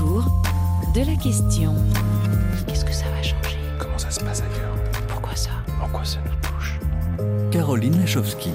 autour de la question. Qu'est-ce que ça va changer? Comment ça se passe ailleurs? Pourquoi ça? En quoi ça nous touche? Caroline Lachowski.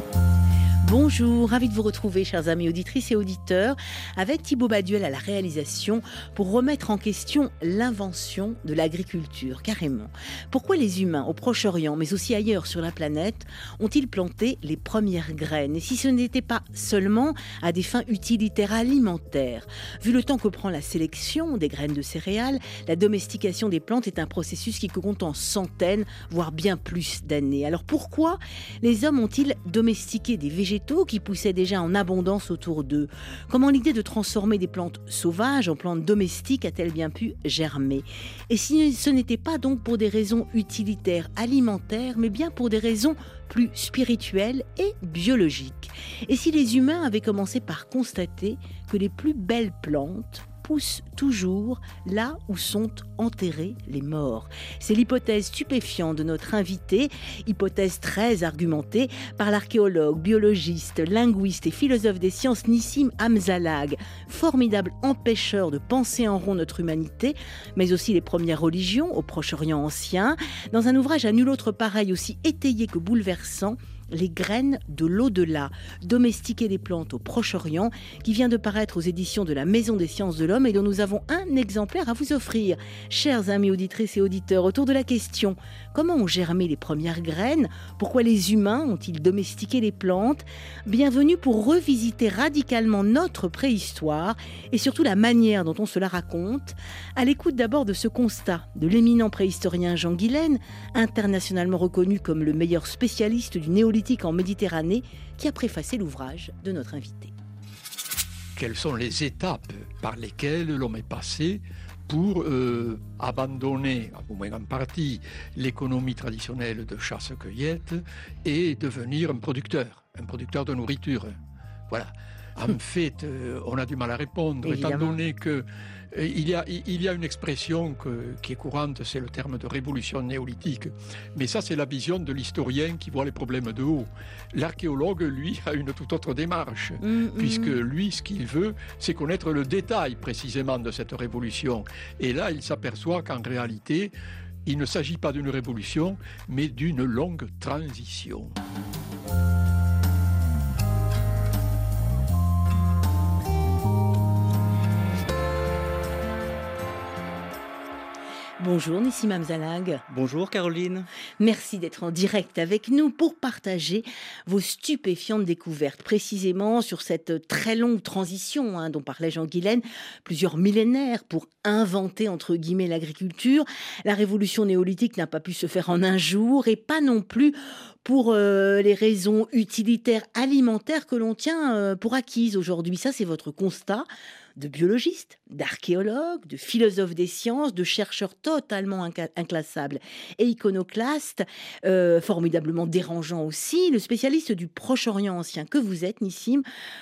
Bonjour, ravi de vous retrouver, chers amis auditrices et auditeurs, avec Thibaut Baduel à la réalisation pour remettre en question l'invention de l'agriculture, carrément. Pourquoi les humains au Proche-Orient, mais aussi ailleurs sur la planète, ont-ils planté les premières graines? Et si ce n'était pas seulement à des fins utilitaires alimentaires? Vu le temps que prend la sélection des graines de céréales, la domestication des plantes est un processus qui compte en centaines, voire bien plus d'années. Alors pourquoi les hommes ont-ils domestiqué des végétaux qui poussaient déjà en abondance autour d'eux. Comment l'idée de transformer des plantes sauvages en plantes domestiques a-t-elle bien pu germer? Et si ce n'était pas donc pour des raisons utilitaires alimentaires, mais bien pour des raisons plus spirituelles et biologiques? Et si les humains avaient commencé par constater que les plus belles plantes pousse toujours là où sont enterrés les morts. C'est l'hypothèse stupéfiante de notre invité, hypothèse très argumentée par l'archéologue, biologiste, linguiste et philosophe des sciences Nissim Hamzalag, formidable empêcheur de penser en rond notre humanité, mais aussi les premières religions au Proche-Orient ancien, dans un ouvrage à nul autre pareil aussi étayé que bouleversant, les graines de l'au-delà, domestiquer les plantes au Proche-Orient, qui vient de paraître aux éditions de la Maison des sciences de l'homme et dont nous avons un exemplaire à vous offrir. Chers amis auditrices et auditeurs, autour de la question comment ont germé les premières graines? Pourquoi les humains ont-ils domestiqué les plantes? Bienvenue pour revisiter radicalement notre préhistoire et surtout la manière dont on se la raconte, à l'écoute d'abord de ce constat de l'éminent préhistorien Jean Guilaine, internationalement reconnu comme le meilleur spécialiste du néolithique en Méditerranée qui a préfacé l'ouvrage de notre invité. Quelles sont les étapes par lesquelles l'homme est passé pour euh, abandonner, au moins en partie, l'économie traditionnelle de chasse-cueillette et devenir un producteur, un producteur de nourriture? Voilà. En fait, euh, on a du mal à répondre, étant donné que il y, a, il y a une expression qui est courante, c'est le terme de révolution néolithique. Mais ça, c'est la vision de l'historien qui voit les problèmes de haut. L'archéologue, lui, a une toute autre démarche, mm, mm. puisque lui, ce qu'il veut, c'est connaître le détail précisément de cette révolution. Et là, il s'aperçoit qu'en réalité, il ne s'agit pas d'une révolution, mais d'une longue transition. Bonjour Nissim Amzalag. Bonjour Caroline. Merci d'être en direct avec nous pour partager vos stupéfiantes découvertes, précisément sur cette très longue transition hein, dont parlait Jean Guilaine, plusieurs millénaires pour inventer entre guillemets l'agriculture. La révolution néolithique n'a pas pu se faire en un jour et pas non plus pour euh, les raisons utilitaires alimentaires que l'on tient euh, pour acquises aujourd'hui. Ça, c'est votre constat de biologistes, d'archéologues, de philosophes des sciences, de chercheurs totalement inclassables et iconoclastes, euh, formidablement dérangeants aussi. Le spécialiste du Proche-Orient ancien que vous êtes, Nissim,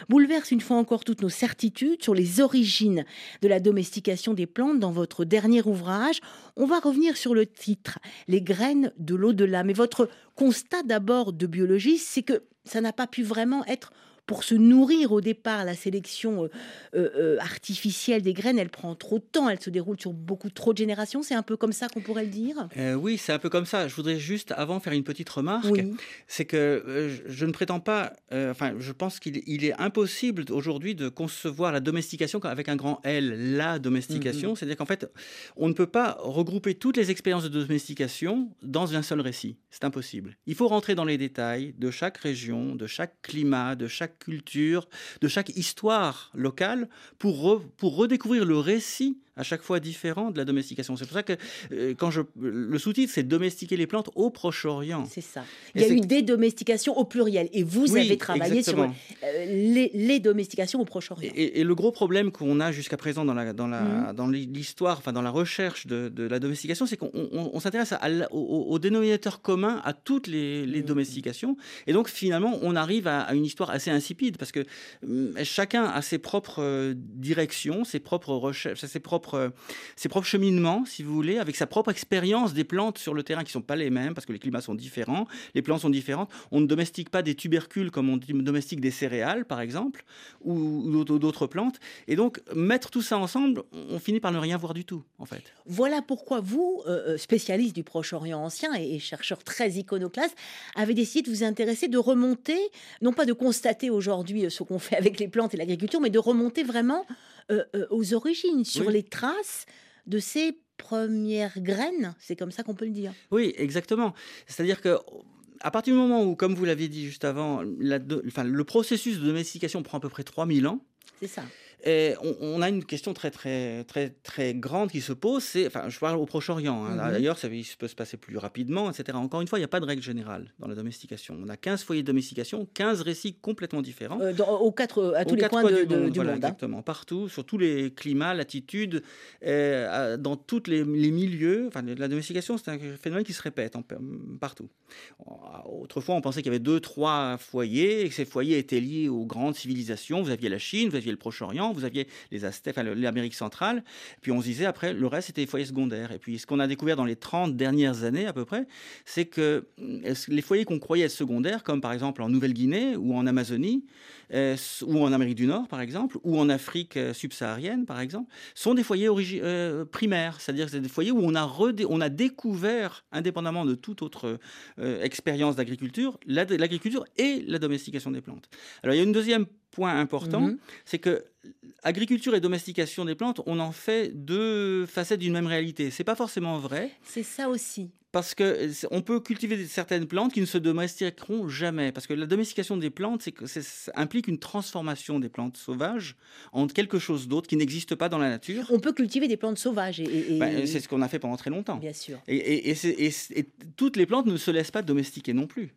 bouleverse une fois encore toutes nos certitudes sur les origines de la domestication des plantes dans votre dernier ouvrage. On va revenir sur le titre, Les graines de l'au-delà. Mais votre constat d'abord de biologiste, c'est que ça n'a pas pu vraiment être pour se nourrir au départ, la sélection euh, euh, euh, artificielle des graines, elle prend trop de temps, elle se déroule sur beaucoup trop de générations. C'est un peu comme ça qu'on pourrait le dire? Oui, c'est un peu comme ça. Je voudrais juste avant faire une petite remarque. C'est que je ne prétends pas, enfin, je pense qu'il est impossible aujourd'hui de concevoir la domestication avec un grand L, la domestication. Mm-hmm. C'est-à-dire qu'en fait, on ne peut pas regrouper toutes les expériences de domestication dans un seul récit. C'est impossible. Il faut rentrer dans les détails de chaque région, de chaque climat, de chaque culture, de chaque histoire locale pour, redécouvrir le récit à chaque fois différent de la domestication. C'est pour ça que euh, quand je le sous-titre, c'est domestiquer les plantes au Proche-Orient. C'est ça. Il y a eu des domestications au pluriel et vous avez travaillé sur euh, les, domestications au Proche-Orient. Et, le gros problème qu'on a jusqu'à présent dans la dans la mmh. dans l'histoire, enfin dans la recherche de, la domestication, c'est qu'on s'intéresse au, dénominateur commun à toutes les, mmh. domestications et donc finalement on arrive à, à, une histoire assez insipide parce que hum, chacun a ses propres euh, directions, ses propres recherches, ses propres propres, ses propres cheminements, si vous voulez, avec sa propre expérience des plantes sur le terrain qui sont pas les mêmes parce que les climats sont différents, les plantes sont différentes. On ne domestique pas des tubercules comme on domestique des céréales, par exemple, ou, d'autres plantes. Et donc, mettre tout ça ensemble, on finit par ne rien voir du tout, en fait. Voilà pourquoi vous, euh, euh, spécialiste du Proche-Orient ancien et, chercheur très iconoclaste, avez décidé de vous intéresser, de remonter, non pas de constater aujourd'hui euh, ce qu'on fait avec les plantes et l'agriculture, mais de remonter vraiment aux origines, sur les traces de ces premières graines, c'est comme ça qu'on peut le dire. Oui, exactement. C'est-à-dire que à partir du moment où, comme vous l'avez dit juste avant, le processus de domestication prend à peu près 3000 ans. C'est ça. Et on, a une question très très très très grande qui se pose, c'est, enfin, je parle au Proche-Orient. Hein. Mhm. D'ailleurs, ça peut se passer plus rapidement, etc. Encore une fois, il n'y a pas de règle générale dans la domestication. On a 15 foyers de domestication, 15 récits complètement différents. Euh, aux quatre, à tous les coins, du, monde. Voilà, hein. exactement, partout, sur tous les climats, latitudes, euh, dans tous les, milieux. Enfin, la domestication, c'est un phénomène qui se répète partout. Autrefois, on pensait qu'il y avait deux, trois foyers et que ces foyers étaient liés aux grandes civilisations. Vous aviez la Chine, vous aviez le Proche-Orient vous aviez les Aztèques, l'Amérique centrale, puis on se disait après, le reste c'était des foyers secondaires. Et puis ce qu'on a découvert dans les 30 dernières années à peu près, c'est que euh, les foyers qu'on croyait secondaires, comme par exemple en Nouvelle-Guinée ou en Amazonie, euh, ou en Amérique du Nord par exemple, ou en Afrique euh, subsaharienne par exemple, sont des foyers primaires, c'est-à-dire que c'est des foyers où on a, on a découvert, indépendamment de toute autre expérience d'agriculture, l'agriculture et la domestication des plantes. Alors il y a une deuxième point important, mhm. c'est que agriculture et domestication des plantes, on en fait deux facettes d'une même réalité. C'est pas forcément vrai. C'est ça aussi. Parce que on peut cultiver certaines plantes qui ne se domestiqueront jamais. Parce que la domestication des plantes, c'est que ça implique une transformation des plantes sauvages en quelque chose d'autre qui n'existe pas dans la nature. On peut cultiver des plantes sauvages. Et, ben, c'est ce qu'on a fait pendant très longtemps. Bien sûr. Et, et, toutes les plantes ne se laissent pas domestiquer non plus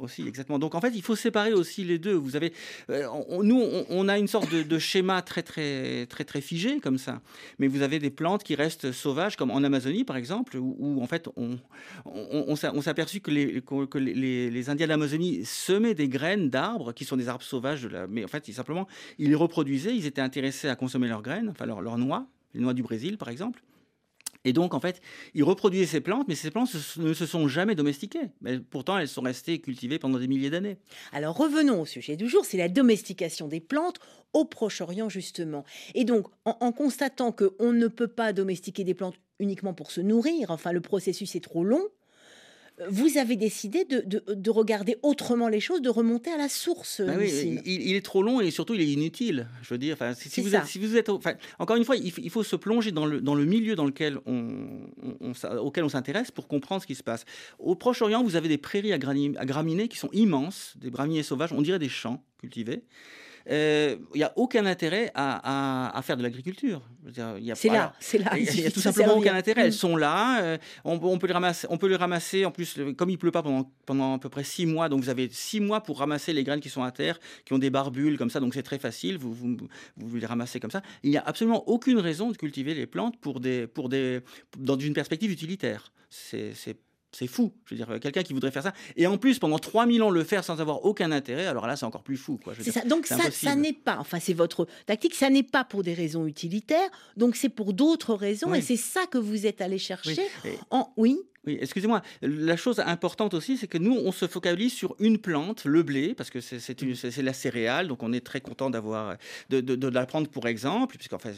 aussi, exactement. Donc en fait, il faut séparer aussi les deux. Vous avez, euh, nous, on, a une sorte de, schéma très très très très figé comme ça. Mais vous avez des plantes qui restent sauvages, comme en Amazonie par exemple, où, en fait on on, s'est aperçu que les que les, Indiens d'Amazonie semaient des graines d'arbres qui sont des arbres sauvages, mais en fait, ils, simplement, ils les reproduisaient. Ils étaient intéressés à consommer leurs graines, enfin leurs, leurs noix, les noix du Brésil par exemple. Et donc, en fait, ils reproduisaient ces plantes, mais ces plantes ne se sont jamais domestiquées. Mais pourtant, elles sont restées cultivées pendant des milliers d'années. Alors, revenons au sujet du jour, c'est la domestication des plantes au Proche-Orient, justement. Et donc, en, en constatant qu'on ne peut pas domestiquer des plantes uniquement pour se nourrir, enfin, le processus est trop long, vous avez décidé de, regarder autrement les choses, de remonter à la source. Bah il, est trop long et surtout il est inutile. Je veux dire, si, vous êtes, si vous êtes, encore une fois, il, faut se plonger dans le, dans le milieu dans lequel on, auquel on s'intéresse pour comprendre ce qui se passe. Au Proche-Orient, vous avez des prairies à, graminées qui sont immenses, des graminées sauvages, on dirait des champs cultivés il euh, n'y a aucun intérêt à, faire de l'agriculture. C'est là, c'est là. Il n'y a, tout simplement aucun intérêt. Elles sont là. Euh, on, peut les ramasser, on peut les ramasser. En plus, comme il pleut pas pendant, pendant à peu près six mois, donc vous avez six mois pour ramasser les graines qui sont à terre, qui ont des barbules comme ça. Donc c'est très facile. Vous, vous, vous, les ramassez comme ça. Il n'y a absolument aucune raison de cultiver les plantes pour des, pour des, dans une perspective utilitaire. C'est c'est fou. Je veux dire, quelqu'un qui voudrait faire ça. Et en plus, pendant 3000 ans, le faire sans avoir aucun intérêt, alors là, c'est encore plus fou. Ça. Donc, ça, ça n'est pas, enfin, c'est votre tactique, ça n'est pas pour des raisons utilitaires, donc c'est pour d'autres raisons, et c'est ça que vous êtes allé chercher. En... oui oui, excusez-moi. La chose importante aussi, c'est que nous, on se focalise sur une plante, le blé, parce que c'est mm. la céréale, donc on est très content d'avoir de, de, de, la prendre pour exemple, puisqu'en fait,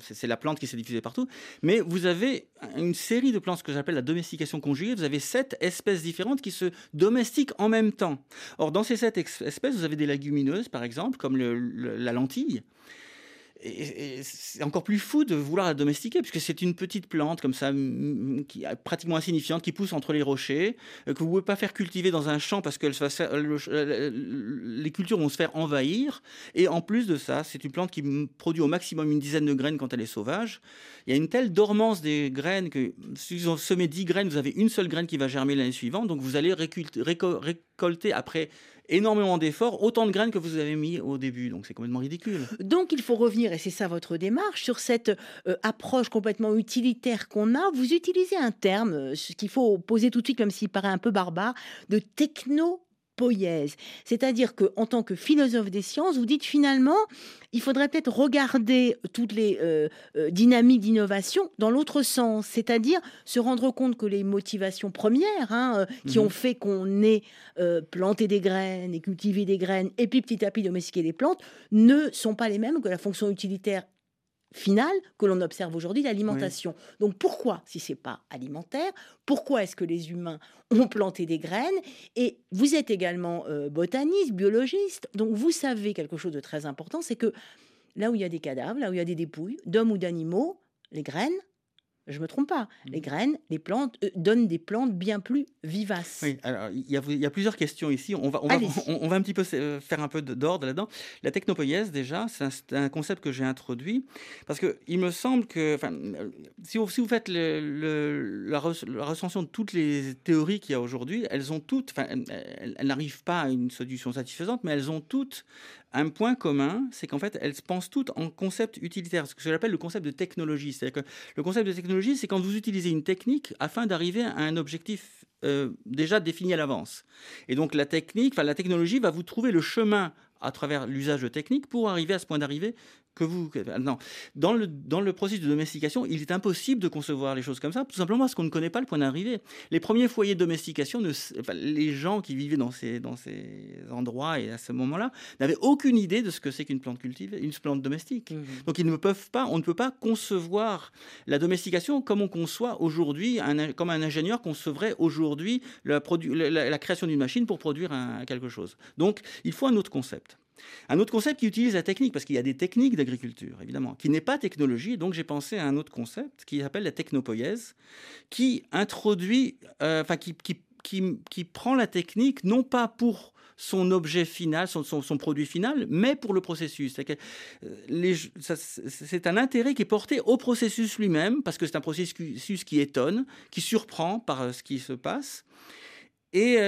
c'est la plante qui s'est diffusée partout. Mais vous avez une série de plantes, ce que j'appelle la domestication conjuguée. Vous avez sept espèces différentes qui se domestiquent en même temps. Or, dans ces sept espèces, vous avez des légumineuses, par exemple, comme la lentille et, c'est encore plus fou de vouloir la domestiquer, puisque c'est une petite plante comme ça, qui est pratiquement insignifiante, qui pousse entre les rochers, euh, que vous ne pouvez pas faire cultiver dans un champ parce que les cultures vont se faire envahir. Et en plus de ça, c'est une plante qui produit au maximum une dizaine de graines quand elle est sauvage. Il y a une telle dormance des graines que si vous semez 10 graines, vous avez une seule graine qui va germer l'année suivante. Donc vous allez récolter après énormément d'efforts, autant de graines que vous avez mis au début. Donc c'est complètement ridicule. Donc il faut revenir, et c'est ça votre démarche, sur cette euh, approche complètement utilitaire qu'on a. Vous utilisez un terme, euh, ce qu'il faut poser tout de suite, même s'il paraît un peu barbare, de techno C'est-à-dire que, en tant que philosophe des sciences, vous dites finalement, il faudrait peut-être regarder toutes les euh, euh, dynamiques d'innovation dans l'autre sens, c'est-à-dire se rendre compte que les motivations premières hein, euh, qui Mhm. ont fait qu'on ait planté des graines et cultivé des graines et puis petit à petit domestiqué des plantes ne sont pas les mêmes que la fonction utilitaire finale que l'on observe aujourd'hui, l'alimentation. Donc pourquoi, si c'est pas alimentaire, pourquoi est-ce que les humains ont planté des graines Et vous êtes également euh, botaniste, biologiste, donc vous savez quelque chose de très important, c'est que là où il y a des cadavres, là où il y a des dépouilles d'hommes ou d'animaux, les graines, je me trompe pas, les graines, les plantes euh, donnent des plantes bien plus vivaces. Oui, alors il y, a, il y a plusieurs questions ici. On va, on va, Allez-y. on, on va un petit peu euh, faire un peu d'ordre là-dedans. La technopoïèse, déjà, c'est un, concept que j'ai introduit parce que il me semble que, euh, si vous, si vous faites le- le- la, re- la recension de toutes les théories qu'il y a aujourd'hui, elles ont toutes, elles- elles n'arrivent pas à une solution satisfaisante, mais elles ont toutes un point commun, c'est qu'en fait, elles pensent toutes en concept utilitaire, ce que j'appelle le concept de technologie. C'est-à-dire que le concept de technologie, c'est quand vous utilisez une technique afin d'arriver à un objectif euh, déjà défini à l'avance. Et donc la technique, enfin la technologie va vous trouver le chemin à travers l'usage de techniques pour arriver à ce point d'arrivée que vous. non. Dans le, dans le processus de domestication, il est impossible de concevoir les choses comme ça, tout simplement parce qu'on ne connaît pas le point d'arrivée. Les premiers foyers de domestication, ne s- enfin, les gens qui vivaient dans ces, dans ces endroits et à ce moment-là, n'avaient aucune idée de ce que c'est qu'une plante cultivée, une plante domestique. Donc ils ne peuvent pas, on ne peut pas concevoir la domestication comme on conçoit aujourd'hui, un- comme un ingénieur concevrait aujourd'hui la, produ- la- la- la création d'une machine pour produire un- quelque chose. Donc il faut un autre concept. Un autre concept qui utilise la technique, parce qu'il y a des techniques d'agriculture, évidemment, qui n'est pas technologie. Donc j'ai pensé à un autre concept qui s'appelle la technopoïèse, qui introduit, euh, qui, qui, qui, qui prend la technique non pas pour son objet final, son, son, produit final, mais pour le processus. Euh, c'est un intérêt qui est porté au processus lui-même, parce que c'est un processus qui étonne, qui surprend par euh, ce qui se passe. Et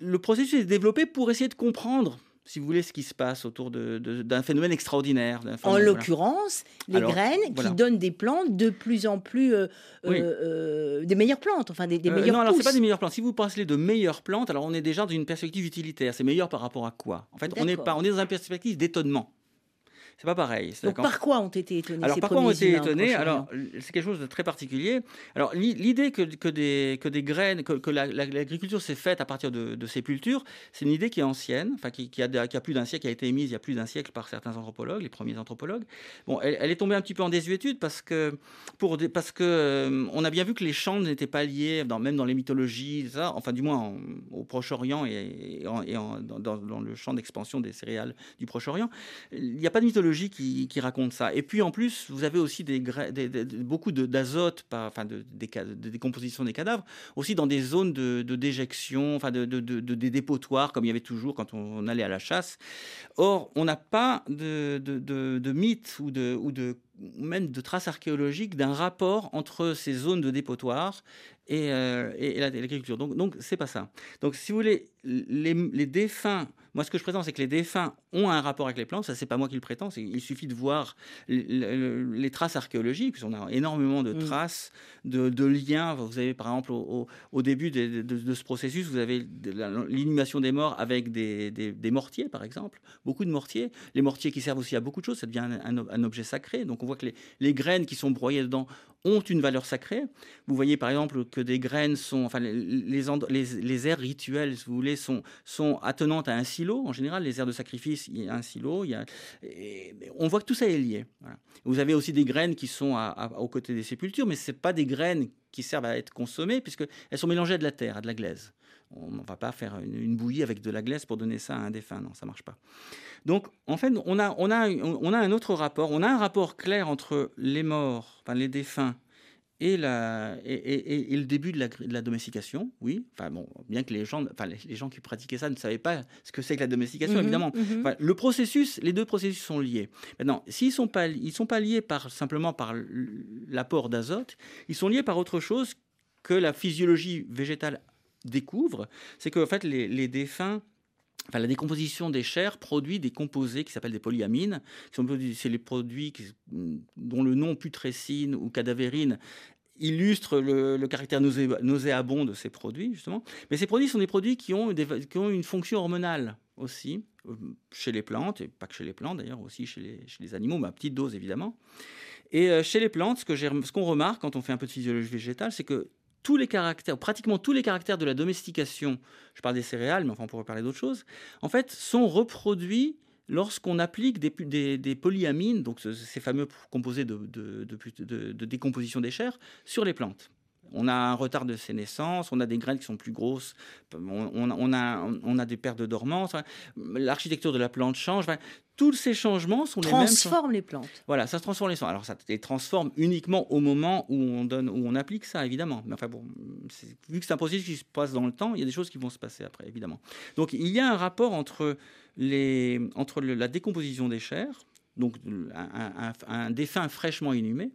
le processus est développé pour essayer de comprendre, si vous voulez, ce qui se passe autour d'un phénomène extraordinaire. En voilà. l'occurrence, les Alors, graines voilà. qui donnent des plantes de plus en plus euh, Oui. euh, euh, des meilleures plantes, enfin des, des Euh, meilleures non, alors c'est pas des meilleures plantes. Si vous parlez de meilleures plantes, alors on est déjà dans une perspective utilitaire. C'est meilleur par rapport à quoi? En fait, on est pas, on est dans une perspective d'étonnement. C'est pas pareil. Donc par quoi ont été étonnés Alors, ces par quoi on premiers été étonnés Alors, c'est quelque chose de très particulier. Alors, l'i- l'idée que, que, des, que des graines, que, que la- la- l'agriculture s'est faite à partir de, de sépultures, c'est une idée qui est ancienne, enfin, qui, qui a, qui a plus d'un siècle, qui a été émise il y a plus d'un siècle par certains anthropologues, les premiers anthropologues. Bon, elle, elle est tombée un petit peu en désuétude parce que, pour des- parce que euh, on a bien vu que les champs n'étaient pas liés, dans, même dans les mythologies, ça, enfin, du moins en- au Proche-Orient et, et en- et en- dans, dans- dans le champ d'expansion des céréales du Proche-Orient. Il n'y a pas de mythologie qui, raconte ça. Et puis en plus, vous avez aussi des, des- beaucoup de- d'azote, par- enfin de, des de décomposition des cadavres, aussi dans des zones de, de déjection, enfin de, de- de- de- des dépotoirs, comme il y avait toujours quand on, allait à la chasse. Or, on n'a pas de, de, de, de mythe ou de, ou de même de traces archéologiques d'un rapport entre ces zones de dépotoir et, euh, et- et la- et l'agriculture. Donc, donc c'est pas ça. Donc, si vous voulez, les, les défunts, moi, ce que je prétends, c'est que les défunts ont un rapport avec les plantes. Ça, c'est pas moi qui le prétends. Il suffit de voir le- le- les traces archéologiques. On a énormément de Mm. traces, de, de liens. Vous avez, par exemple, au, au- début de, de- de ce processus, vous avez l'inhumation des morts avec des, des- des mortiers, par exemple. Beaucoup de mortiers. Les mortiers qui servent aussi à beaucoup de choses. Ça devient un, un- un objet sacré. Donc, on voit que les, les graines qui sont broyées dedans ont une valeur sacrée. Vous voyez par exemple que des graines sont, enfin les, les, les, aires rituelles, si vous voulez, sont, sont attenantes à un silo. En général, les aires de sacrifice, il y a un silo. Il y a, on voit que tout ça est lié. Vous avez aussi des graines qui sont à, à- aux côtés des sépultures, mais c'est pas des graines qui servent à être consommées puisque elles sont mélangées à de la terre, à de la glaise. On ne va pas faire une, une bouillie avec de la glaise pour donner ça à un défunt, non, ça marche pas. Donc, en fait, on a, on, a, on a un autre rapport. On a un rapport clair entre les morts, enfin les défunts, et, la, et, et- et le début de la, de la domestication, oui. Enfin, bon, bien que les gens, enfin, les, les gens qui pratiquaient ça ne savaient pas ce que c'est que la domestication, Mhm, évidemment. mhm. Enfin, le processus, les deux processus sont liés. Maintenant, s'ils sont pas, ils sont pas liés par simplement par l'apport d'azote, ils sont liés par autre chose que la physiologie végétale découvre. C'est qu'en fait, les, défunts Enfin, la décomposition des chairs produit des composés qui s'appellent des polyamines. C'est les produits qui- dont le nom putrécine ou cadavérine illustre le, caractère nauséabond de ces produits, justement. Mais ces produits sont des produits qui ont, une fonction hormonale aussi, euh, chez les plantes, et pas que chez les plantes d'ailleurs, aussi chez les, chez les animaux, mais à petite dose évidemment. Et euh, chez les plantes, ce qu'on remarque quand on fait un peu de physiologie végétale, c'est que tous les caractères, pratiquement tous les caractères de la domestication, je parle des céréales, mais enfin on pourrait parler d'autres choses, en fait, sont reproduits lorsqu'on applique des, polyamines, donc ces fameux composés de, de, de décomposition des chairs, sur les plantes. On a un retard de sénescence, on a des graines qui sont plus grosses, on, a, on a, des pertes de dormance, l'architecture de la plante change. tous ces changements sont les mêmes. Transforme les plantes. Voilà, ça se transforme les plantes. Alors ça les transforme uniquement au moment où on donne, où on applique ça, évidemment. Mais enfin bon, vu que c'est un processus qui se passe dans le temps, il y a des choses qui vont se passer après, évidemment. Donc il y a un rapport entre, les, entre la décomposition des chairs, donc un, un défunt fraîchement inhumé,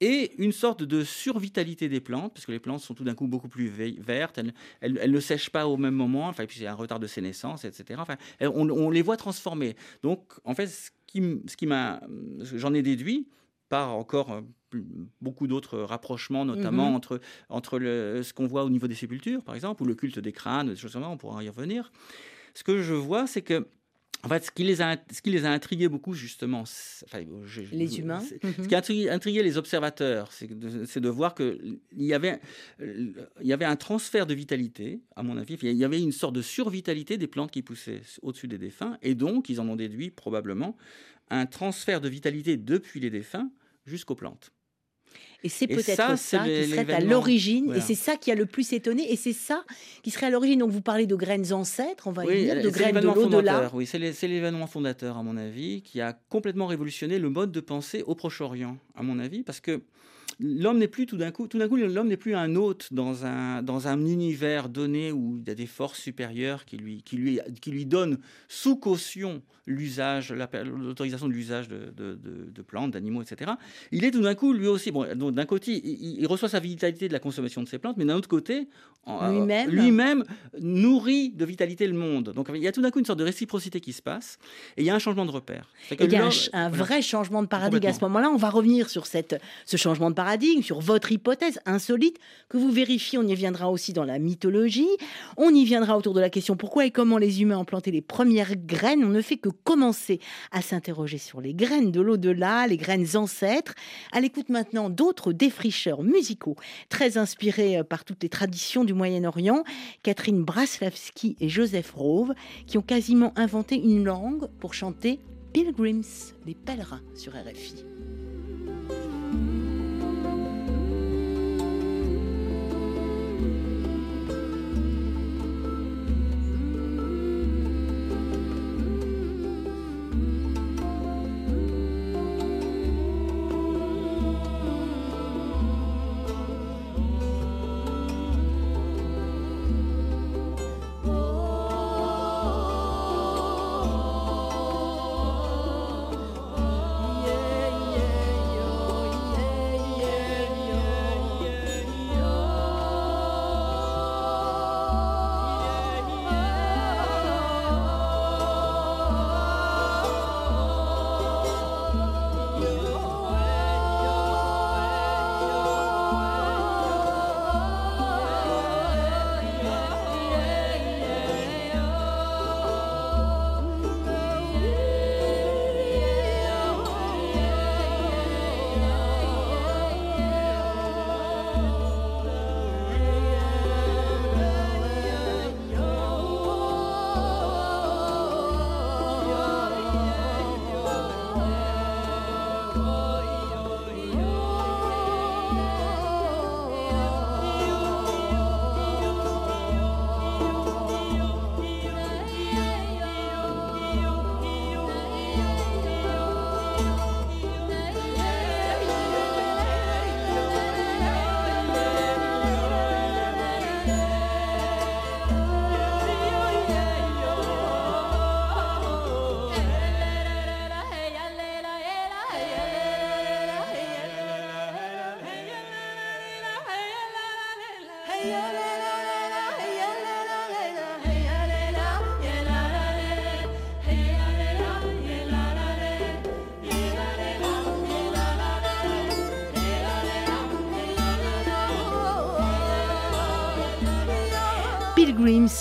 et une sorte de survitalité des plantes, parce que les plantes sont tout d'un coup beaucoup plus vertes, elles, ne sèchent pas au même moment, enfin, puis il y a un retard de sénescence, etc. Enfin, on, les voit transformer. Donc, en fait, ce qui, ce qui m'a, j'en ai déduit par encore euh, beaucoup d'autres rapprochements, notamment mm-hmm. entre, entre le, ce qu'on voit au niveau des sépultures, par exemple, ou le culte des crânes, des choses comme ça, on pourra y revenir. Ce que je vois, c'est que en fait, ce qui les a, ce qui les a intrigués beaucoup, justement, les humains. Ce qui a intrigué, les observateurs, c'est de, de, voir qu'il y, avait, il y avait un transfert de vitalité, à mon avis. Il y avait une sorte de survitalité des plantes qui poussaient au-dessus des défunts. Et donc, ils en ont déduit probablement un transfert de vitalité depuis les défunts jusqu'aux plantes. Et c'est peut-être ça, qui serait à l'origine, et c'est ça qui a le plus étonné, et c'est ça qui serait à l'origine. Donc vous parlez de graines ancêtres, on va y dire, de graines de l'au-delà. Oui, c'est l'événement fondateur, à mon avis, qui a complètement révolutionné le mode de pensée au Proche-Orient, à mon avis, parce que l'homme n'est plus tout d'un coup, tout d'un coup, l'homme n'est plus un hôte dans un, dans un univers donné où il y a des forces supérieures qui lui, qui lui, qui lui donnent sous caution l'usage, l'autorisation de l'usage de, de, plantes, d'animaux, etc. Il est tout d'un coup, lui aussi, bon, d'un côté, il, reçoit sa vitalité de la consommation de ces plantes, mais d'un autre côté, lui-même lui nourrit de vitalité le monde. Donc il y a tout d'un coup une sorte de réciprocité qui se passe, et il y a un changement de repère. il y a un, vrai changement de paradigme à ce moment-là. On va revenir sur cette, ce changement de paradigme, sur votre hypothèse insolite que vous vérifiez. On y viendra aussi dans la mythologie. On y viendra autour de la question pourquoi et comment les humains ont planté les premières graines? On ne fait que commencer à s'interroger sur les graines de l'au-delà, les graines ancêtres. À l'écoute maintenant d'autres défricheurs musicaux très inspirés euh, par toutes les traditions du Moyen-Orient, Catherine Braslavski et Joseph Rove, qui ont quasiment inventé une langue pour chanter Pilgrims, les pèlerins sur RFI.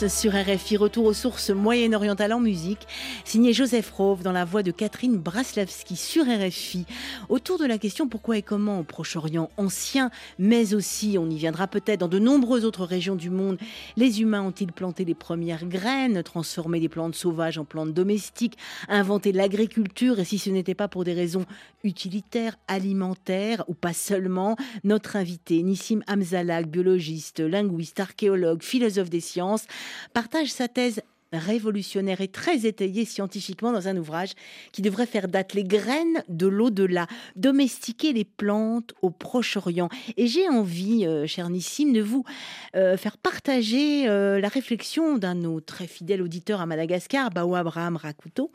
Sur RFI, retour aux sources moyen-orientales en musique, signé Joseph Rove dans la voix de Catherine Braslavski sur RFI. Autour de la question pourquoi et comment au Proche-Orient ancien, mais aussi, on y viendra peut-être, dans de nombreuses autres régions du monde, les humains ont-ils planté les premières graines, transformé des plantes sauvages en plantes domestiques, inventé l'agriculture, et si ce n'était pas pour des raisons utilitaires, alimentaires, ou pas seulement, notre invité, Nissim Hamzalak, biologiste, linguiste, archéologue, philosophe des sciences, partage sa thèse révolutionnaire et très étayée scientifiquement dans un ouvrage qui devrait faire date les graines de l'au-delà, domestiquer les plantes au Proche-Orient. Et j'ai envie, euh, cher Nissim, de vous euh, faire partager euh, la réflexion d'un de nos très fidèles auditeurs à Madagascar, Bao Abraham Rakuto,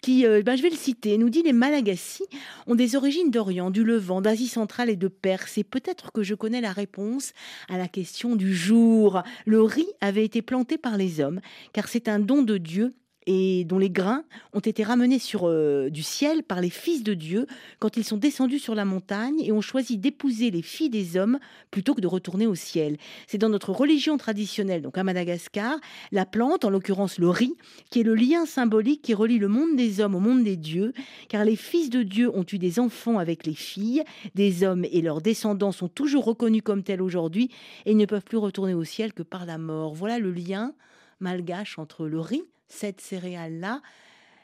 qui, ben, je vais le citer, nous dit les Malagasy ont des origines d'Orient, du Levant, d'Asie centrale et de Perse. Et peut-être que je connais la réponse à la question du jour. Le riz avait été planté par les hommes, car c'est un don de Dieu et dont les grains ont été ramenés sur euh, du ciel par les fils de Dieu quand ils sont descendus sur la montagne et ont choisi d'épouser les filles des hommes plutôt que de retourner au ciel. C'est dans notre religion traditionnelle, donc à Madagascar, la plante, en l'occurrence le riz, qui est le lien symbolique qui relie le monde des hommes au monde des dieux, car les fils de Dieu ont eu des enfants avec les filles des hommes et leurs descendants sont toujours reconnus comme tels aujourd'hui et ne peuvent plus retourner au ciel que par la mort. Voilà le lien malgache entre le riz, cette céréale-là,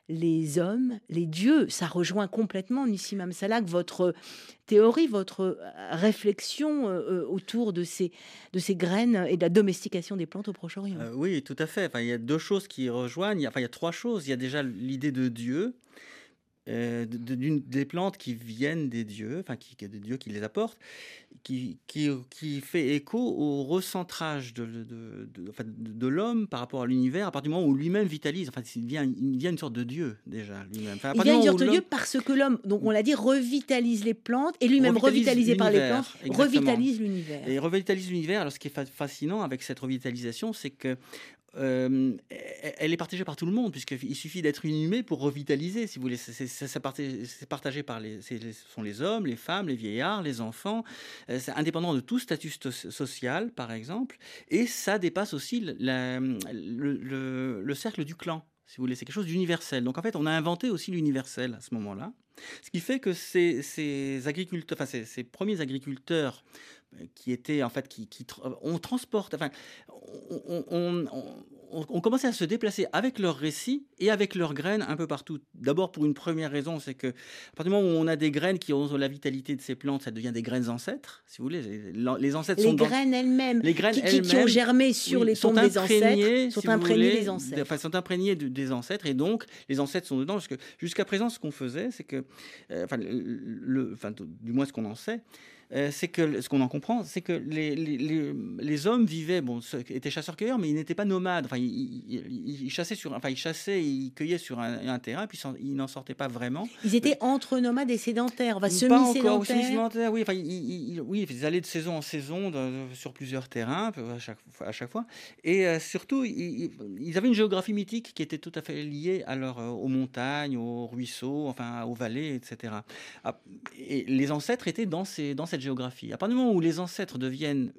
les hommes, les dieux. Ça rejoint complètement, Nissim Salak, votre théorie, votre euh, réflexion euh, euh, autour de ces, de ces graines et de la domestication des plantes au Proche-Orient. oui, tout à fait. Enfin, il y a deux choses qui rejoignent. Enfin, il y a trois choses. Il y a déjà l'idée de Dieu. Euh, des plantes qui viennent des dieux, enfin qui, des dieux qui les apportent, qui, qui, qui fait écho au recentrage de, de, de, l'homme par rapport à l'univers, à partir du moment où lui-même vitalise, enfin il devient, il devient une sorte de dieu déjà lui-même. il devient une sorte de dieu parce que l'homme, donc on l'a dit, revitalise les plantes et lui-même revitalisé par les plantes, revitalise l'univers. Et revitalise l'univers. Alors ce qui est fascinant avec cette revitalisation, c'est que euh, elle est partagée par tout le monde, puisqu'il suffit d'être inhumé pour revitaliser, si vous voulez. C'est partagé par les, ce sont les hommes, les femmes, les vieillards, les enfants. Euh, indépendant de tout statut social, par exemple. Et ça dépasse aussi le, le cercle du clan, si vous voulez. C'est quelque chose d'universel. Donc en fait, on a inventé aussi l'universel à ce moment-là. Ce qui fait que ces, agriculteurs, ces premiers agriculteurs qui étaient en fait qui, qui on transporte enfin on, on, on, commençait à se déplacer avec leurs récits et avec leurs graines un peu partout. D'abord pour une première raison, c'est que à partir du moment où on a des graines qui ont la vitalité de ces plantes, ça devient des graines ancêtres, si vous voulez. Les ancêtres les sont graines elles-mêmes, les graines qui, qui, ont germé sur les tombes des ancêtres, sont imprégnées des ancêtres. Enfin, sont imprégnées des ancêtres et donc les ancêtres sont dedans. Parce que jusqu'à présent, ce qu'on faisait, c'est que, euh, enfin, le, enfin, du moins ce qu'on en sait, euh, c'est que ce qu'on en comprend, c'est que les, les, les, hommes vivaient, bon, étaient chasseurs-cueilleurs, mais ils n'étaient pas nomades. Enfin, ils, chassaient sur, enfin, ils chassaient, ils cueillaient sur un, terrain, puis ils n'en sortaient pas vraiment. Ils étaient entre nomades et sédentaires, enfin, semi-sédentaires. oui, enfin, ils, oui, ils allaient de saison en saison sur plusieurs terrains à chaque, à chaque fois, et euh, surtout, ils, avaient une géographie mythique qui était tout à fait liée à leur, euh, aux montagnes, aux ruisseaux, enfin, aux vallées, etc. Ah, et les ancêtres étaient dans ces, dans cette géographie. À partir du moment où les ancêtres deviennent,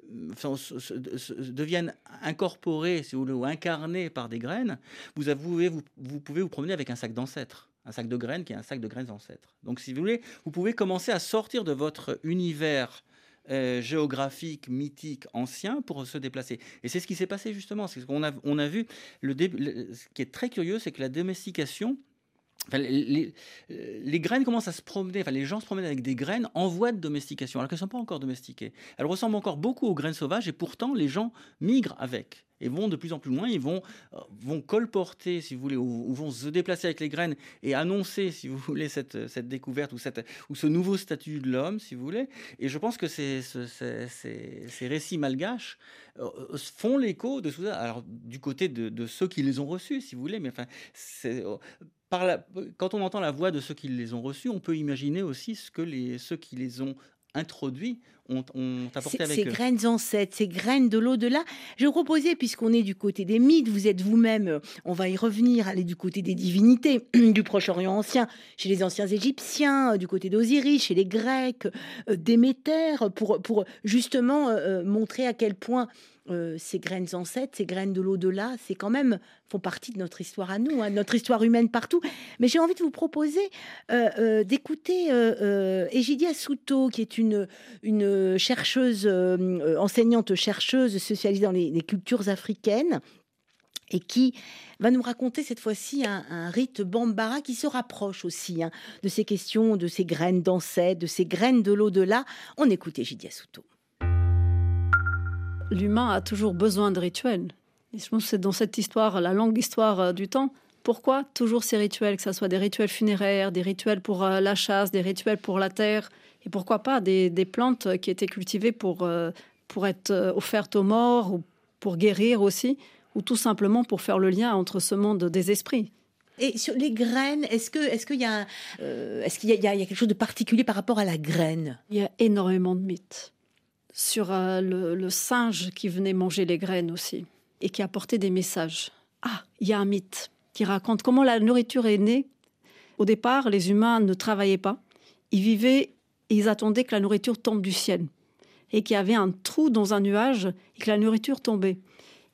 incorporés, ou incarnés par des graines, vous, pouvez vous, pouvez vous promener avec un sac d'ancêtres un sac de graines qui est un sac de graines ancêtres. Donc, si vous voulez, vous pouvez commencer à sortir de votre univers euh, géographique, mythique, ancien pour se déplacer. Et c'est ce qui s'est passé justement. C'est ce qu'on a, vu. Ce qui est très curieux, c'est que la domestication les, les, graines commencent à se promener, enfin, les gens se promènent avec des graines en voie de domestication, alors qu'elles ne sont pas encore domestiquées. Elles ressemblent encore beaucoup aux graines sauvages et pourtant les gens migrent avec et vont de plus en plus loin, ils vont, euh, vont colporter, si vous voulez, ou, vont se déplacer avec les graines et annoncer, si vous voulez, cette, cette découverte ou, cette, ou ce nouveau statut de l'homme, si vous voulez. Et je pense que ces, ces, ces, récits malgaches euh, font l'écho de tout. Alors, du côté de, de, ceux qui les ont reçus, si vous voulez, mais enfin, c'est quand on entend la voix de ceux qui les ont reçus, on peut imaginer aussi ce que les, ceux qui les ont introduits ont, apporté avec ces graines ancêtres, ces graines de l'au-delà. Je proposais, puisqu'on est du côté des mythes, vous êtes vous-même, euh, on va y revenir, aller du côté des divinités du Proche-Orient ancien, chez les anciens Égyptiens, euh, du côté d'Osiris, chez les Grecs, euh, Déméter, pour, pour justement montrer à quel point euh, ces graines ancêtres, ces graines de l'au-delà, c'est quand même font partie de notre histoire à nous, hein, notre histoire humaine partout. Mais j'ai envie de vous proposer euh, euh, d'écouter Egidia Souto, qui est une, une chercheuse, enseignante chercheuse spécialisée dans les, cultures africaines et qui va nous raconter cette fois-ci un, rite bambara qui se rapproche aussi hein, de ces questions, de ces graines d'ancêtres, de ces graines de l'au-delà. On écoute Egidia Souto l'humain a toujours besoin de rituels. Et je pense que c'est dans cette histoire, la longue histoire euh, du temps. Pourquoi toujours ces rituels, que ce soit des rituels funéraires, des rituels pour euh, la chasse, des rituels pour la terre, et pourquoi pas des, plantes qui étaient cultivées pour, euh, pour être offertes aux morts, ou pour guérir aussi, ou tout simplement pour faire le lien entre ce monde des esprits. Et sur les graines, est-ce que est-ce qu'il y a est-ce qu'il y, y, a quelque chose de particulier par rapport à la graine? Il y a énormément de mythes sur euh, le, singe qui venait manger les graines aussi et qui apportait des messages. Ah, il y a un mythe qui raconte comment la nourriture est née. Au départ, les humains ne travaillaient pas. Ils vivaient et ils attendaient que la nourriture tombe du ciel et qu'il y avait un trou dans un nuage et que la nourriture tombait.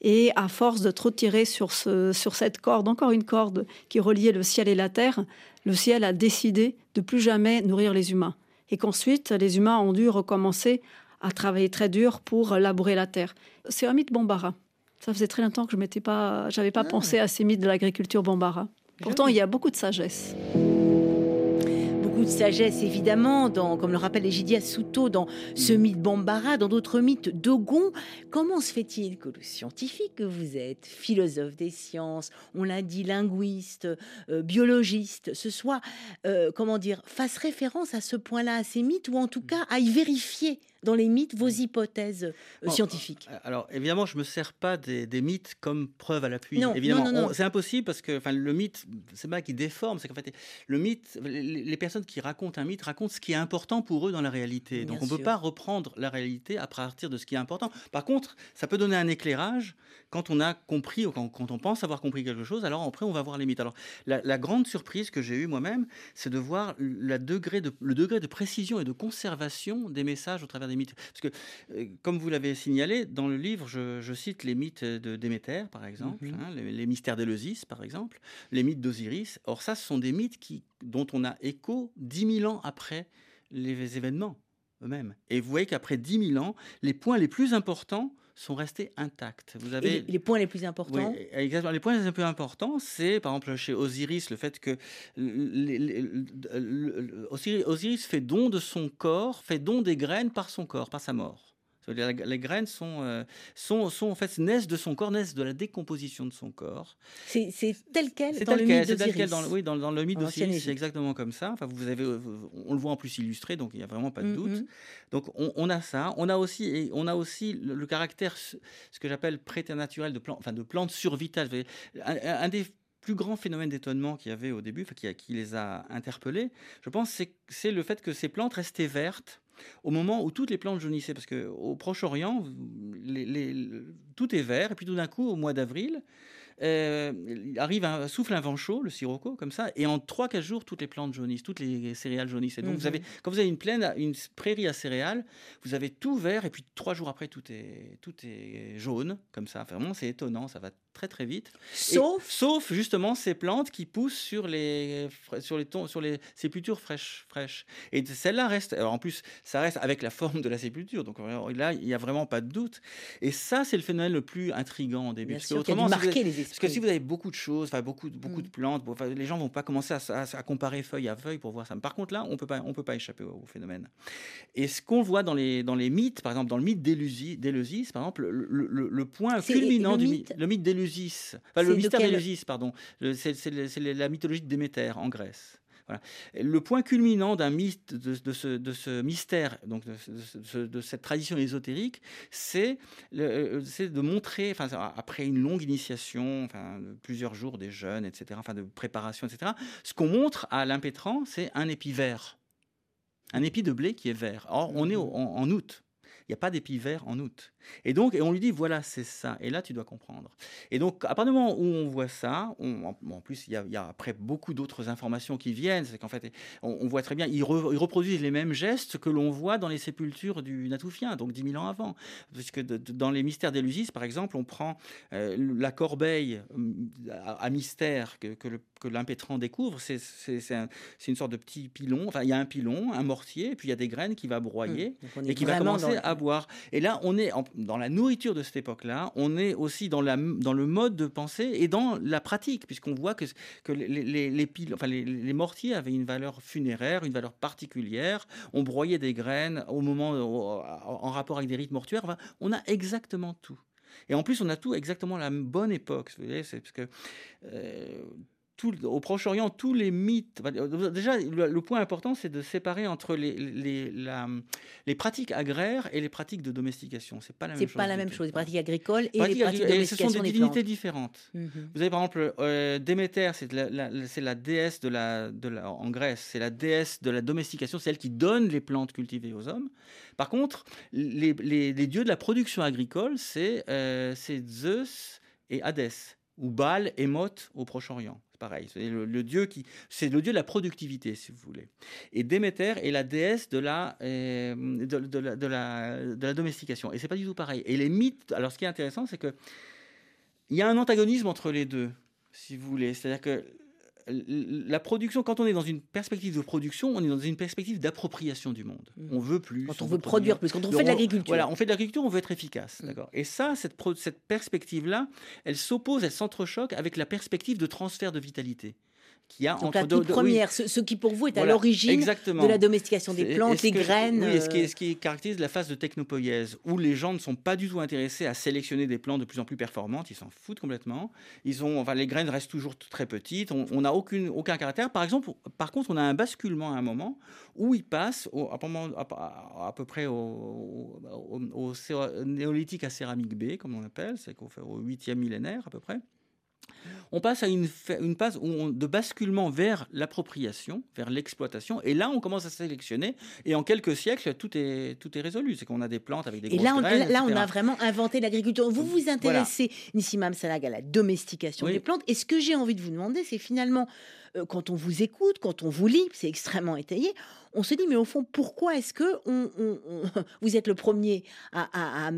Et à force de trop tirer sur, sur cette corde, encore une corde qui reliait le ciel et la terre, le ciel a décidé de plus jamais nourrir les humains. Et qu'ensuite, les humains ont dû recommencer à travailler très dur pour labourer la terre. C'est un mythe Bambara. Ça faisait très longtemps que je m'étais pas, j'avais pas ah. pensé à ces mythes de l'agriculture Bambara. Pourtant, il y a beaucoup de sagesse de sagesse, évidemment, dans, comme le rappelle Egidia Souto, dans ce mm. mythe Bambara, dans d'autres mythes Dogon. Comment se fait-il que le scientifique que vous êtes, philosophe des sciences, on l'a dit, linguiste, euh, biologiste, ce soit, euh, comment dire, fasse référence à ce point-là, à ces mythes, ou en tout mm. cas aille vérifier dans les mythes vos hypothèses euh, scientifiques Alors évidemment, je me sers pas des, mythes comme preuve à l'appui. Non, évidemment, c'est impossible parce que enfin le mythe, c'est pas qui déforme, c'est qu'en fait le mythe, les, personnes qui racontent un mythe racontent ce qui est important pour eux dans la réalité. Donc on ne peut pas reprendre la réalité à partir de ce qui est important. Par contre, ça peut donner un éclairage quand on a compris ou quand, on pense avoir compris quelque chose. Alors après, on va voir les mythes. Alors la, grande surprise que j'ai eue moi-même, c'est de voir la degré de, le degré de précision et de conservation des messages au travers des mythes. Parce que, euh, comme vous l'avez signalé, dans le livre, je, cite les mythes de Déméter, par exemple, mhm. hein, les, mystères d'Éleusis, par exemple, les mythes d'Osiris. Or, ça, ce sont des mythes qui, dont on a écho dix mille ans après les événements eux-mêmes. Et vous voyez qu'après dix mille ans, les points les plus importants sont restés intacts. Vous avez les, points les plus importants. Oui, exactement. Les points les plus importants, c'est par exemple chez Osiris le fait que Osiris fait don de son corps, fait don des graines par son corps, par sa mort. Les graines sont, euh, sont, sont, en fait naissent de son corps, naissent de la décomposition de son corps. C'est tel quel dans le mythe d'Osiris. Dans, oui, dans, dans, le mythe d'Osiris, c'est exactement comme ça. Enfin, vous avez, on le voit en plus illustré, donc il n'y a vraiment pas de doute. Mm-hmm. Donc on, a ça. On a aussi, on a aussi le, caractère, ce que j'appelle préternaturel de plantes, enfin de. Un, un des plus grand phénomène d'étonnement qu'il y avait au début, qui, qui les a interpellés, je pense, c'est le fait que ces plantes restaient vertes au moment où toutes les plantes jaunissaient. Parce qu'au Proche-Orient, tout est vert, et puis tout d'un coup, au mois d'avril, euh, arrive un, souffle un vent chaud, le sirocco, comme ça, et en 3-4 jours, toutes les plantes jaunissent, toutes les céréales jaunissent. Et donc, vous mhm. avez, quand vous avez une plaine, une prairie à céréales, vous avez tout vert, et puis 3 jours après, tout est, tout est jaune, comme ça. vraiment, c'est étonnant, ça va très très vite. Sauf, sauf justement ces plantes qui poussent sur les sur les tons, sur les sépultures fraîches fraîches. Et celle-là reste. Alors en plus, ça reste avec la forme de la sépulture. Donc là, il n'y a vraiment pas de doute. Et ça, c'est le phénomène le plus intrigant au début. parce, que autrement, les parce que si vous avez beaucoup de choses, enfin beaucoup beaucoup mm. de plantes, les gens vont pas commencer à, comparer feuille à feuille pour voir ça. Par contre là, on peut pas on peut pas échapper au, phénomène. Et ce qu'on voit dans les dans les mythes, par exemple dans le mythe d'Éleusis, par exemple, le, le, point culminant du mythe, le mythe le mystère d'Éleusis, pardon, c'est la mythologie de Déméter en Grèce. Voilà. Le point culminant d'un mythe, de, ce, de, ce, mystère, donc de, cette tradition ésotérique, c'est de montrer, enfin, après une longue initiation, enfin, plusieurs jours des jeunes, etc., enfin, de préparation, etc., ce qu'on montre à l'impétrant, c'est un épi vert, un épi de blé qui est vert. Or, on est en août. Il n'y a pas d'épi vert en août. Et donc, et on lui dit, voilà, c'est ça. Et là, tu dois comprendre. Et donc, à partir du moment où on voit ça, on, en plus, il y, a, après beaucoup d'autres informations qui viennent. C'est qu'en fait, on, voit très bien, ils, reproduisent les mêmes gestes que l'on voit dans les sépultures du Natoufien, donc 10 000 ans avant. Puisque dans les mystères d'Élusis, par exemple, on prend euh, la corbeille à, mystère que, l'impétrant découvre, c'est une sorte de petit pilon. Enfin, il y a un pilon, un mortier, et puis il y a des graines qui va broyer mmh. et qui va commencer à Et là, on est dans la nourriture de cette époque-là, on est aussi dans, le mode de pensée et dans la pratique, puisqu'on voit que, les, les, les, enfin, les, mortiers avaient une valeur funéraire, une valeur particulière. On broyait des graines au moment, en rapport avec des rites mortuaires. on a exactement tout. Et en plus, on a tout exactement à la bonne époque. C'est parce que euh, au Proche-Orient, tous les mythes. Déjà, le, point important, c'est de séparer entre les, les, les, pratiques agraires et les pratiques de domestication. C'est pas la même chose. C'est pas la même chose. Les pratiques agricoles et les pratiques de domestication. ce sont des, divinités différentes. Mhm. Vous avez par exemple euh, Déméter, c'est la, la, déesse de la, de la, en Grèce, c'est la déesse de la domestication, c'est elle qui donne les plantes cultivées aux hommes. Par contre, les, dieux de la production agricole, c'est euh, Zeus et Hadès, ou Baal et Mot au Proche-Orient pareil. C'est le, dieu qui, c'est le dieu de la productivité, si vous voulez. Et Déméter est la déesse de la, euh, de, la, de, la, de la domestication. Et c'est pas du tout pareil. Et les mythes. Alors, ce qui est intéressant, c'est que il y a un antagonisme entre les deux, si vous voulez. C'est-à-dire que la production, quand on est dans une perspective de production, on est dans une perspective d'appropriation du monde. Mmh. On veut plus. Quand on, veut produire plus, quand on fait de l'agriculture. Voilà, on fait de l'agriculture, on veut être efficace. Mmh. D'accord. Et ça, cette, cette perspective-là, elle s'oppose, elle s'entrechoque avec la perspective de transfert de vitalité qui a entre toute première, ce, qui pour vous est à l'origine de la domestication des plantes, des graines. Oui, ce qui, ce qui, caractérise la phase de technopoïèse, où les gens ne sont pas du tout intéressés à sélectionner des plantes de plus en plus performantes, ils s'en foutent complètement. Ils ont, enfin, les graines restent toujours très petites, on n'a aucune, aucun caractère. Par exemple, par contre, on a un basculement à un moment où ils passent à, à, à, peu près au, au, néolithique à céramique B, comme on appelle, c'est au 8e millénaire à peu près on passe à une, une phase de basculement vers l'appropriation, vers l'exploitation. Et là, on commence à sélectionner. Et en quelques siècles, tout est, tout est résolu. C'est qu'on a des plantes avec des grosses Et là, on, là, on a vraiment inventé l'agriculture. Vous vous intéressez, Nissimam Salag, à la domestication des plantes. Et ce que j'ai envie de vous demander, c'est finalement, quand on vous écoute, quand on vous lit, c'est extrêmement étayé, on se dit, mais au fond, pourquoi est-ce que on, vous êtes le premier à, à,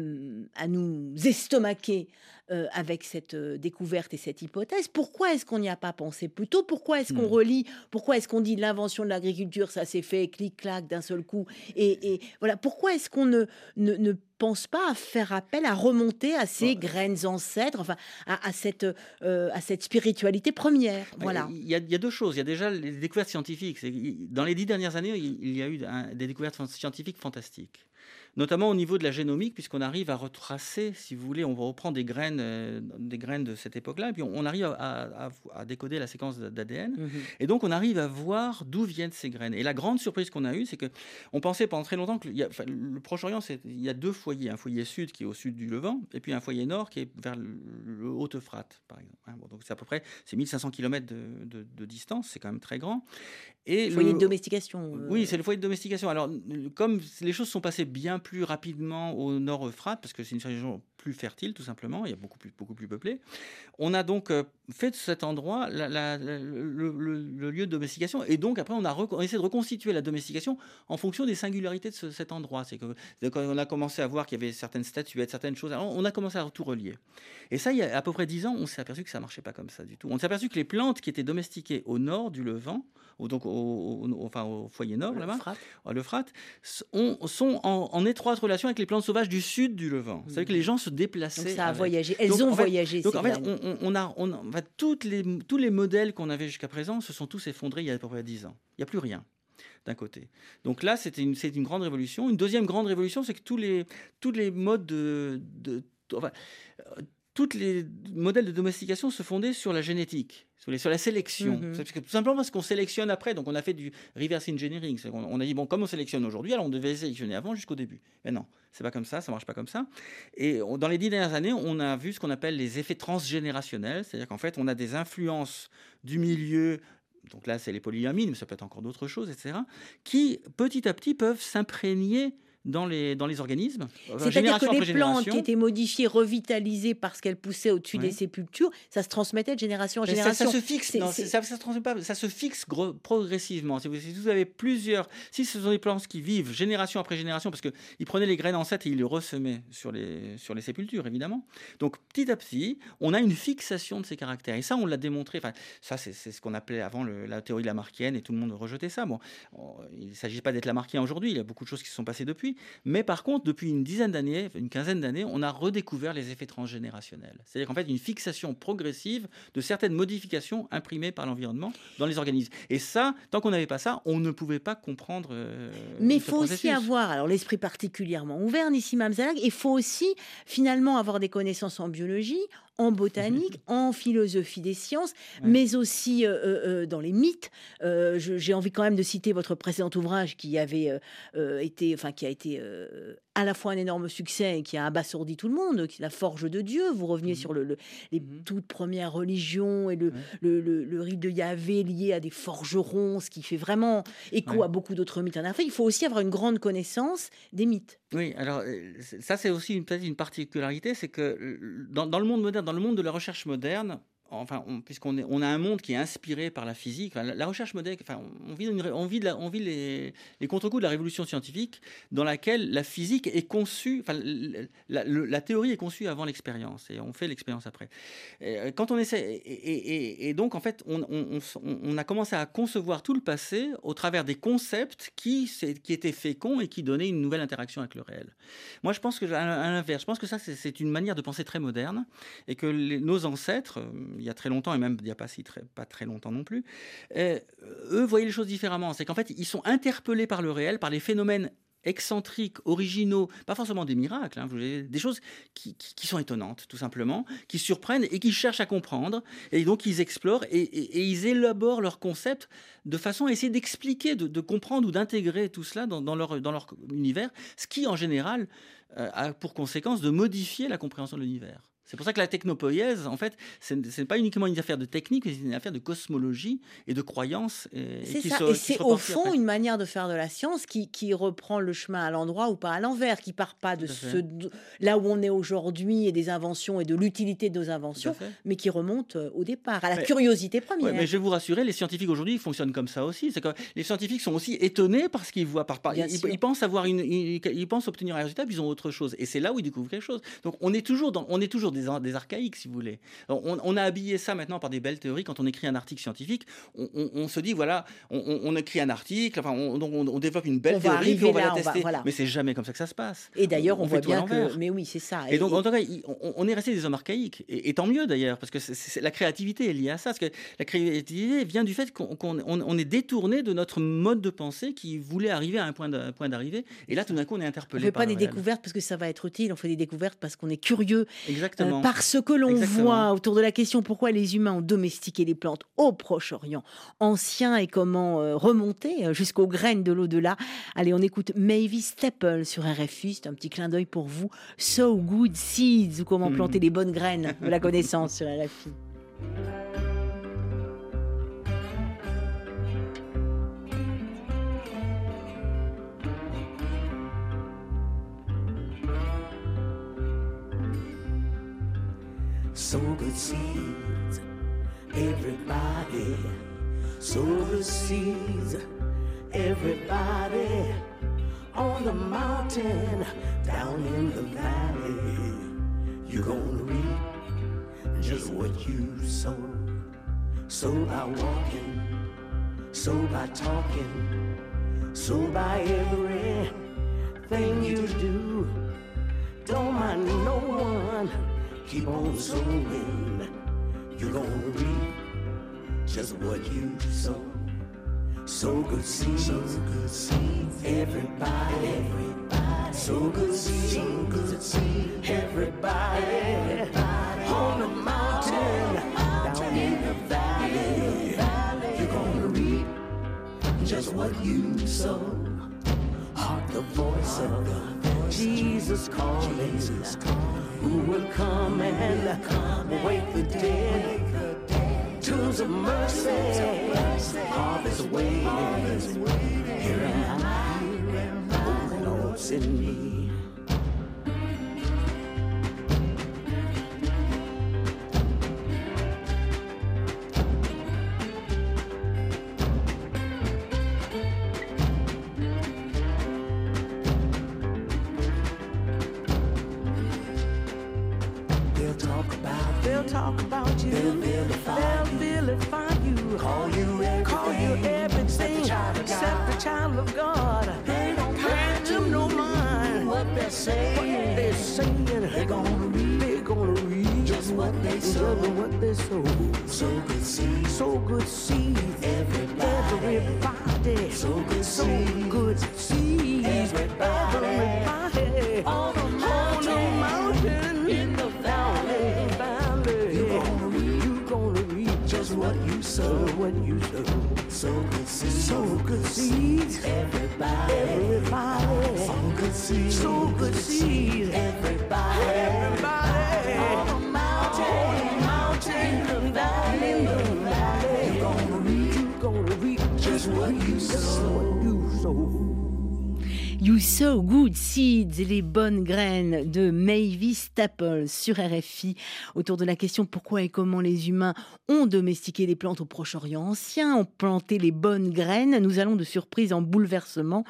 nous estomaquer euh, avec cette euh, découverte et cette hypothèse? Pourquoi est-ce qu'on n'y a pas pensé plus tôt? Pourquoi est-ce qu'on hmm. relie Pourquoi est-ce qu'on dit l'invention de l'agriculture, ça s'est fait clic-clac d'un seul coup? Et, voilà, pourquoi est-ce qu'on ne, ne, pense pas à faire appel, à remonter à ces graines ancêtres, enfin à, cette, euh, à cette spiritualité première. Voilà. Il y, a, il y, a, deux choses. Il y a déjà les découvertes scientifiques. Dans les dix dernières années, il y a eu des découvertes scientifiques fantastiques notamment au niveau de la génomique, puisqu'on arrive à retracer, si vous voulez, on va reprendre des graines, euh, des graines de cette époque-là, et puis on, arrive à, décoder la séquence d'ADN, mhm. et donc on arrive à voir d'où viennent ces graines. Et la grande surprise qu'on a eue, c'est que on pensait pendant très longtemps que le Proche-Orient, il y a deux foyers, un foyer sud qui est au sud du Levant, et puis un foyer nord qui est vers le, Haut-Euphrate, par exemple. Hein. donc c'est à peu près, c'est 1500 km de, de distance, c'est quand même très grand. Et le foyer de domestication. Euh. Oui, c'est le foyer de domestication. Alors, comme les choses sont passées bien plus rapidement au nord Euphrate, parce que c'est une région plus fertile, tout simplement, il y a beaucoup plus, beaucoup plus peuplé, on a donc euh, fait de cet endroit le, lieu de domestication. Et donc, après, on a, essayé de reconstituer la domestication en fonction des singularités de cet endroit. C'est que quand on a commencé à voir qu'il y avait certaines statuettes, certaines choses, alors on a commencé à tout relier. Et ça, il y a à peu près dix ans, on s'est aperçu que ça marchait pas comme ça du tout. On s'est aperçu que les plantes qui étaient domestiquées au nord du Levant, donc au, enfin, au foyer nord, là-bas, l'Euphrate, sont en, étroite relation avec les plantes sauvages du sud du Levant. C'est-à-dire que les gens se déplaçaient. Donc ça a voyagé. Elles ont voyagé. donc en fait, on, a, on, toutes les, tous les modèles qu'on avait jusqu'à présent se sont tous effondrés il y a à peu près 10 ans. Il n'y a plus rien d'un côté. Donc là, c'était une, une grande révolution. Une deuxième grande révolution, c'est que tous les, tous les modes de... de enfin, tous les modèles de domestication se fondaient sur la génétique, sur, la sélection. Mhm. tout simplement parce qu'on sélectionne après. Donc on a fait du reverse engineering. On, a dit, bon, comme on sélectionne aujourd'hui, alors on devait sélectionner avant jusqu'au début. Mais non, c'est pas comme ça, ça marche pas comme ça. Et dans les dix dernières années, on a vu ce qu'on appelle les effets transgénérationnels. C'est-à-dire qu'en fait, on a des influences du milieu donc là c'est les polyamines, mais ça peut être encore d'autres choses, etc., qui petit à petit peuvent s'imprégner dans les, dans les organismes. C'est-à-dire que les plantes qui étaient modifiées, revitalisées parce qu'elles poussaient au-dessus des sépultures, ça se transmettait de génération en génération. Ça, se fixe, non, ça, ça, se pas, ça se fixe progressivement. Si vous, si vous, avez plusieurs, si ce sont des plantes qui vivent génération après génération, parce qu'ils prenaient les graines ancêtres et ils les ressemaient sur les, sur les sépultures, évidemment. Donc petit à petit, on a une fixation de ces caractères. Et ça, on l'a démontré. Enfin, ça, c'est ce qu'on appelait avant la théorie de la marquienne et tout le monde rejetait ça. Bon, il ne s'agit pas d'être la marquien aujourd'hui, il y a beaucoup de choses qui se sont passées depuis. Mais par contre, depuis une dizaine d'années, une quinzaine d'années, on a redécouvert les effets transgénérationnels. C'est-à-dire qu'en fait, une fixation progressive de certaines modifications imprimées par l'environnement dans les organismes. Et ça, tant qu'on n'avait pas ça, on ne pouvait pas comprendre. Euh, Mais il faut aussi avoir, alors l'esprit particulièrement ouvert, Nissim Amzalag, il faut aussi finalement avoir des connaissances en biologie, en botanique, en philosophie des sciences, mais aussi euh, euh, euh, dans les mythes. J'ai envie quand même de citer votre précédent ouvrage qui avait été, enfin qui a été à la fois un énorme succès et qui a abasourdi tout le monde, qui est la forge de Dieu. Vous reveniez mmh. sur le, les mmh. toutes premières religions et le, le, rite de Yahvé lié à des forgerons, ce qui fait vraiment écho à beaucoup d'autres mythes en Afrique. Il faut aussi avoir une grande connaissance des mythes. Oui, alors ça c'est aussi peut-être une particularité, c'est que dans, dans, le monde moderne, dans le monde de la recherche moderne, enfin, puisqu'on on a un monde qui est inspiré par la physique, la, recherche moderne, enfin, on vit, on vit, on vit les, les contre-coups de la révolution scientifique, dans laquelle la physique est conçue, enfin, la, théorie est conçue avant l'expérience, et on fait l'expérience après. Euh, quand on essaie, et, donc en fait, on, a commencé à concevoir tout le passé au travers des concepts qui, qui étaient féconds et qui donnaient une nouvelle interaction avec le réel. Moi, je pense que, à l'inverse, je pense que ça, c'est une manière de penser très moderne, et que nos ancêtres, il y a très longtemps, et même il n'y a pas, si très, pas très longtemps non plus, euh, eux voyaient les choses différemment. C'est qu'en fait, ils sont interpellés par le réel, par les phénomènes excentriques, originaux, pas forcément des miracles, hein, des choses qui, sont étonnantes, tout simplement, qui surprennent et qui cherchent à comprendre. Et donc, ils explorent et, ils élaborent leurs concepts de façon à essayer d'expliquer, de, comprendre ou d'intégrer tout cela dans, leur, dans leur univers, ce qui, en général, euh, a pour conséquence de modifier la compréhension de l'univers. C'est pour ça que la technopoïèse, en fait, ce n'est pas uniquement une affaire de technique, mais c'est une affaire de cosmologie et de croyance. C'est ça, et c'est au fond une manière de faire de la science qui, qui reprend le chemin à l'endroit ou pas à l'envers, qui part pas de ce, là où on est aujourd'hui et des inventions et de l'utilité de nos inventions, mais qui remonte euh, au départ, à la curiosité première. mais je vais vous rassurer, les scientifiques aujourd'hui fonctionnent comme ça aussi. C'est que les scientifiques sont aussi étonnés parce qu'ils voient par, par ils, pensent avoir une, ils, pensent obtenir un résultat, puis ils ont autre chose. Et c'est là où ils découvrent quelque chose. Donc on est toujours dans, on est toujours des des, archaïques, si vous voulez. On, a habillé ça maintenant par des belles théories. Quand on écrit un article scientifique, on, se dit, voilà, on, écrit un article, enfin, on, développe une belle théorie, puis on va la tester. Mais c'est jamais comme ça que ça se passe. Et d'ailleurs, on, voit bien que... Mais oui, c'est ça. Et, donc, en tout cas, on, est resté des hommes archaïques. Et, tant mieux, d'ailleurs, parce que la créativité est liée à ça. Parce que la créativité vient du fait qu'on est détourné de notre mode de pensée qui voulait arriver à un point d'arrivée. Et là, tout d'un coup, on est interpellé. On ne fait pas des découvertes parce que ça va être utile. On fait des découvertes parce qu'on est curieux. Exactement. Euh, parce que l'on voit autour de la question pourquoi les humains ont domestiqué les plantes au Proche-Orient ancien et comment euh, remonter euh, jusqu'aux graines de l'au-delà. Allez, on écoute Mavis Staple sur RFI, c'est un petit clin d'œil pour vous. So Good Seeds, ou comment hmm. planter les bonnes graines de la connaissance sur RFI. seeds. Everybody on the mountain, down in the valley. You're gonna reap just what you sow. Sow by walking, sow by talking, sow by everything you do. Don't mind no one keep on sowing, you're gonna reap just what you sow. Sow good seeds, sow good seeds. Everybody, everybody, sow good seeds, sow good seeds. Everybody, everybody, on the mountain, down in the valley, you're gonna reap just what you sow. Heart the voice of God, Jesus calling. Who will come and come wake the dead. Tools of mercy, harvest waiting. Here am I, oh Lord, in me. They sow. Just what they sow. So good seed, so good seed. Everybody, everybody. So good seed. so good. See Seeds, les bonnes graines de Mavis Staples sur RFI, autour de la question pourquoi et comment les humains ont domestiqué les plantes au Proche-Orient ancien, ont planté les bonnes graines. Nous allons de surprise en bouleversement.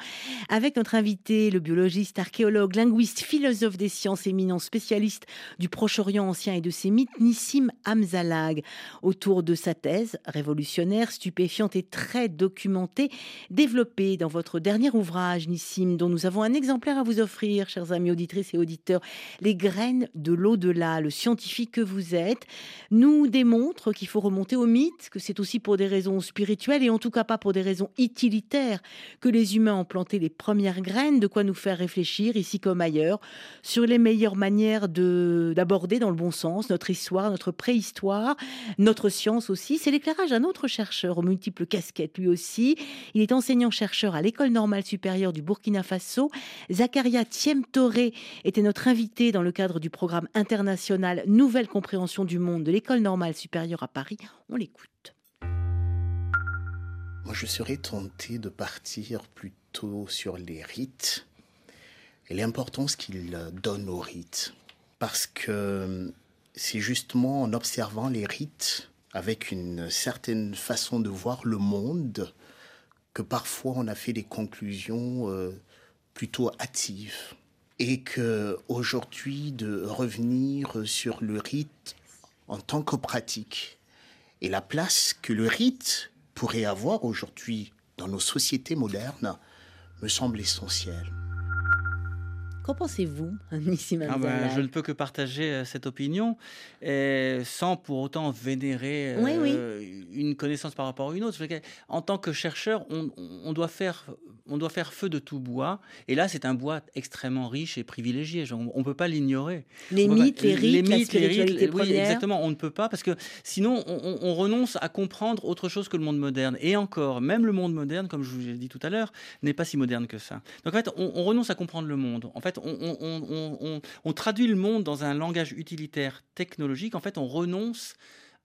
Avec notre invité, le biologiste, archéologue, linguiste, philosophe des sciences éminent, spécialiste du Proche-Orient ancien et de ses mythes, Nissim Hamzalag, autour de sa thèse révolutionnaire, stupéfiante et très documentée, développée dans votre dernier ouvrage, Nissim, dont nous avons un exemplaire à vous offrir, chers amis auditrices et auditeurs. Les graines de l'au-delà, le scientifique que vous êtes, nous démontre qu'il faut remonter au mythe, que c'est aussi pour des raisons spirituelles et en tout cas pas pour des raisons utilitaires que les humains ont planté les premières graines, de quoi nous faire réfléchir ici comme ailleurs sur les meilleures manières de d'aborder dans le bon sens notre histoire, notre préhistoire, notre science aussi. C'est l'éclairage d'un autre chercheur aux multiples casquettes lui aussi. Il est enseignant-chercheur à l'école normale supérieure du Burkina Faso. Zakaria Thiemtoré était notre invité dans le cadre du programme international Nouvelle compréhension du monde de l'école normale supérieure à Paris. On l'écoute. Moi, je serais tenté de partir plutôt sur les rites et l'importance qu'ils donnent aux rites. Parce que c'est justement en observant les rites avec une certaine façon de voir le monde que parfois on a fait des conclusions euh, plutôt hâtives. Et que aujourd'hui, de revenir sur le rite en tant que pratique et la place que le rite pourrait avoir aujourd'hui dans nos sociétés modernes me semble essentiel. Qu'en pensez-vous, Nissim Ah ben, je ne peux que partager euh, cette opinion et sans pour autant vénérer Oui, oui. euh, une connaissance par rapport à une autre. En tant que chercheur, on, on doit faire, on doit faire feu de tout bois. Et là, c'est un bois extrêmement riche et privilégié. Genre, On ne peut pas l'ignorer. Les On peut pas- mythes, les rites, oui, exactement. On ne peut pas parce que sinon, on, on- on renonce à comprendre autre chose que le monde moderne. Et encore, même le monde moderne, comme je vous l'ai dit tout à l'heure, n'est pas si moderne que ça. Donc en fait, on, on renonce à comprendre le monde. En fait, on, on- on- on- on- on traduit le monde dans un langage utilitaire technologique. En fait, on renonce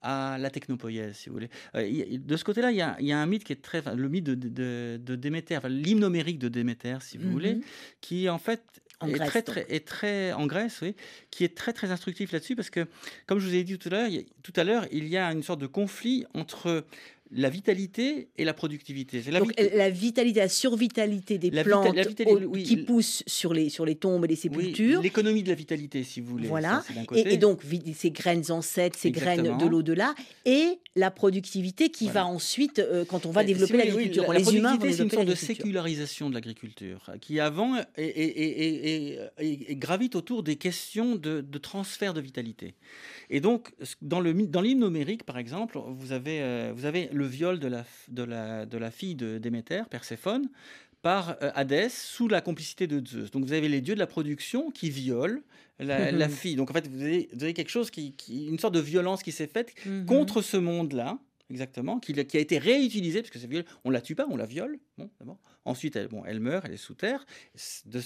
à la technopoïèse, si vous voulez. Euh, de ce côté-là, il y, a, il y a un mythe qui est très, enfin, le mythe de, de, de Déméter, enfin, l'hymne homérique de Déméter, si vous voulez, qui en fait En est Grèce, très, très, est très en Grèce, oui, qui est très très instructif là-dessus parce que, comme je vous ai dit tout à l'heure, tout à l'heure, il y a une sorte de conflit entre la vitalité et la productivité. La Donc, vit- la vitalité, la survitalité des La plantes la vitalité, au- oui, qui poussent sur les, sur les tombes et les oui, sépultures. l'économie de la vitalité, si vous voulez. Voilà. ça, Et, donc, ces graines ancêtres, ces graines de l'au-delà, et la productivité qui Voilà. va ensuite, euh, quand on va développer si voulez, oui, l'agriculture. la- les humains c'est une sorte de l'agriculture. sécularisation de l'agriculture qui avant est, gravite autour des questions de, de transfert de vitalité. Et donc, dans my- dans l'hymne homérique, par exemple, vous avez, euh, vous avez le viol de la, de la, de la fille de Déméter, Perséphone, par euh, Hadès sous la complicité de Zeus. Donc vous avez les dieux de la production qui violent la, la fille. Donc en fait, vous avez, vous avez quelque chose qui, qui- une sorte de violence qui s'est faite Mhm. contre ce monde-là. Exactement, qui, a été réutilisée, parce que c'est on la tue pas, on la viole, bon, d'abord. Ensuite, elle, bon, elle meurt, elle est sous terre.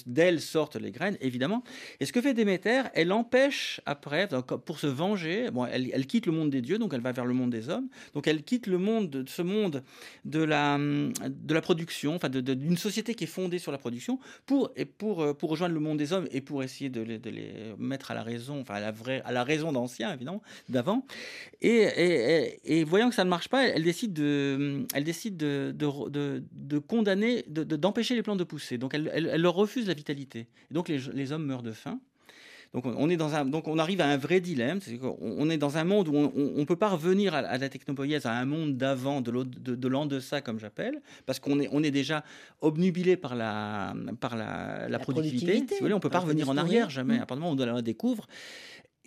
D'elle sortent les graines, évidemment. Et ce que fait Déméter, elle empêche après, pour se venger, bon, elle, quitte le monde des dieux, donc elle va vers le monde des hommes. Donc elle quitte le monde, de, ce monde de la, de la production, enfin d'une société qui est fondée sur la production, pour, et pour, euh, pour rejoindre le monde des hommes et pour essayer de les, mettre à la raison, enfin à la, vraie, à la raison d'anciens, évidemment, d'avant. Et, et, et, voyant que ça ne marche pas, elle décide de, elle décide de, de, de, de condamner d'empêcher les plantes de pousser. Donc elle, leur refuse la vitalité. Et donc les, hommes meurent de faim. Donc on, est dans un, donc on arrive à un vrai dilemme. on est dans un monde où on ne peut pas revenir à, la technopoïèse, à un monde d'avant, de, l'an de ça, comme j'appelle, parce qu'on est, on est déjà obnubilé par la, par la, productivité. on ne peut pas revenir en arrière jamais. Mmh. À partir du moment où on la découvre.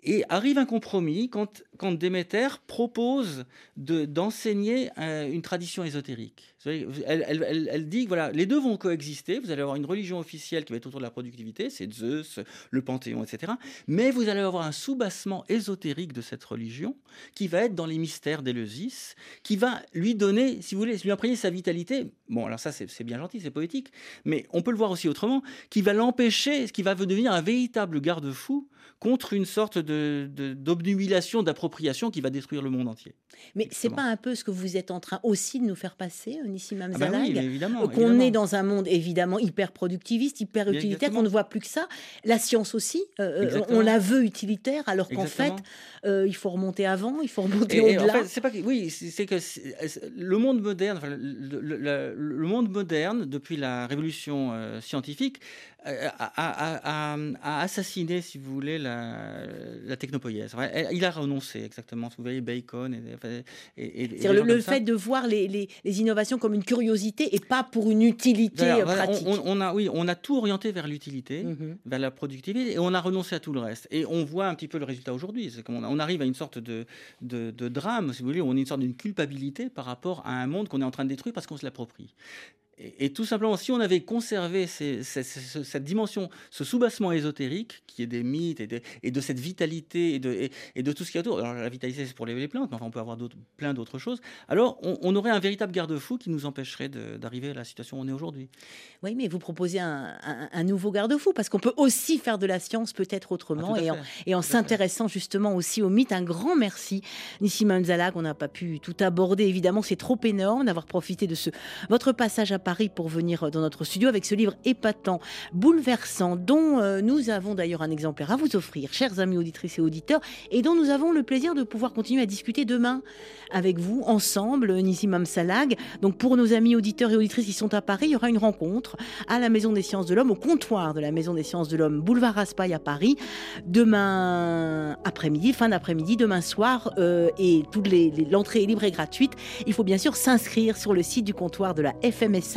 Et arrive un compromis quand, quand Déméter propose d'enseigner une tradition ésotérique. Elle, dit que voilà, les deux vont coexister. Vous allez avoir une religion officielle qui va être autour de la productivité, c'est Zeus, le Panthéon, etc. Mais vous allez avoir un soubassement ésotérique de cette religion qui va être dans les mystères d'Éleusis, qui va lui donner, si vous voulez, lui imprégner sa vitalité. Bon, alors ça, c'est bien gentil, c'est poétique, mais on peut le voir aussi autrement, qui va l'empêcher, qui va devenir un véritable garde-fou contre une sorte d'obnubilation, de, d'appropriation qui va détruire le monde entier. Mais c'est pas un peu ce que vous êtes en train aussi de nous faire passer, Nissim ah bah Mamzalag Qu'on est dans un monde évidemment hyper productiviste, hyper utilitaire, qu'on ne voit plus que ça. La science aussi, euh, euh, on la veut utilitaire, alors qu'en fait, euh, il faut remonter avant, il faut remonter au-delà. c'est pas oui, c'est que le monde moderne, le, monde moderne depuis la révolution scientifique a, assassiné, si vous voulez, la, la technopoïèse. Il a renoncé, exactement. Vous voyez, Bacon. Et, le, fait de voir les, les, innovations comme une curiosité et pas pour une utilité pratique. On, a, oui, on a tout orienté vers l'utilité, mhm. vers la productivité, et on a renoncé à tout le reste. Et on voit un petit peu le résultat aujourd'hui. On arrive à une sorte de, de, de, drame, si vous voulez, on est une sorte d'une culpabilité par rapport à un monde qu'on est en train de détruire parce qu'on se l'approprie. Et, tout simplement, si on avait conservé cette dimension, ce soubassement ésotérique, qui est des mythes et de, cette vitalité et de, tout ce qui est autour, alors la vitalité c'est pour les, plantes, mais enfin on peut avoir plein d'autres choses, alors on, aurait un véritable garde-fou qui nous empêcherait d'arriver à la situation où on est aujourd'hui. Oui, mais vous proposez un, nouveau garde-fou, parce qu'on peut aussi faire de la science peut-être autrement, ah, et, en, s'intéressant justement aussi aux mythes. Un grand merci, Nissim Zalag, on n'a pas pu tout aborder, évidemment, c'est trop énorme d'avoir profité de ce votre passage à Paris pour venir dans notre studio avec ce livre épatant, bouleversant, dont euh, nous avons d'ailleurs un exemplaire à vous offrir, chers amis auditrices et auditeurs, et dont nous avons le plaisir de pouvoir continuer à discuter demain avec vous, ensemble, Nissim Salag. Donc pour nos amis auditeurs et auditrices qui sont à Paris, il y aura une rencontre à la Maison des Sciences de l'Homme, au comptoir de la Maison des Sciences de l'Homme, boulevard Raspail à Paris, demain après-midi, fin d'après-midi, demain soir, euh, et toute l'entrée est libre et gratuite. Il faut bien sûr s'inscrire sur le site du comptoir de la FMS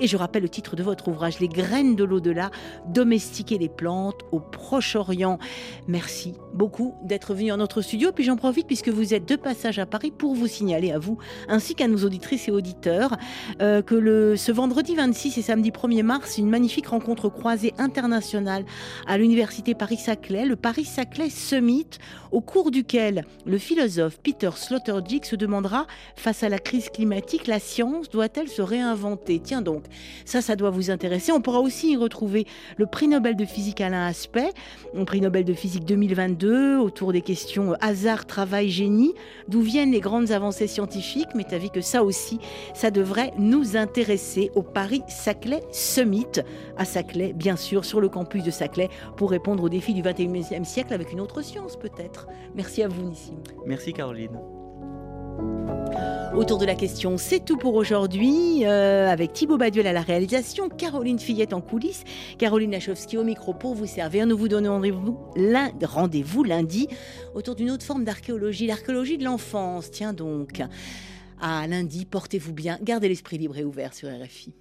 et je rappelle le titre de votre ouvrage, Les graines de l'au-delà, domestiquer les plantes au Proche-Orient. Merci beaucoup d'être venu en notre studio. Puis j'en profite, puisque vous êtes de passage à Paris, pour vous signaler à vous, ainsi qu'à nos auditrices et auditeurs, euh, que ce vendredi 26 et samedi 1er mars, une magnifique rencontre croisée internationale à l'Université Paris-Saclay, le Paris-Saclay Summit, au cours duquel le philosophe Peter Sloterdijk se demandera, face à la crise climatique, la science doit-elle se réinventer? Tiens donc, ça, ça doit vous intéresser. On pourra aussi y retrouver le prix Nobel de physique Alain Aspect, le prix Nobel de physique 2022, autour des questions hasard, travail, génie, d'où viennent les grandes avancées scientifiques, mais tu as vu que ça aussi, ça devrait nous intéresser au Paris-Saclay Summit, à Saclay, bien sûr, sur le campus de Saclay, pour répondre aux défis du 21e siècle avec une autre science peut-être. Merci à vous, Nissim. Merci, Caroline. Autour de la question, c'est tout pour aujourd'hui. Euh, avec Thibaut Baduel à la réalisation, Caroline Fillette en coulisses, Caroline Lachowski au micro pour vous servir. Nous vous donnons rendez-vous lundi, lundi autour d'une autre forme d'archéologie, l'archéologie de l'enfance. Tiens donc. À lundi, portez-vous bien, gardez l'esprit libre et ouvert sur RFI.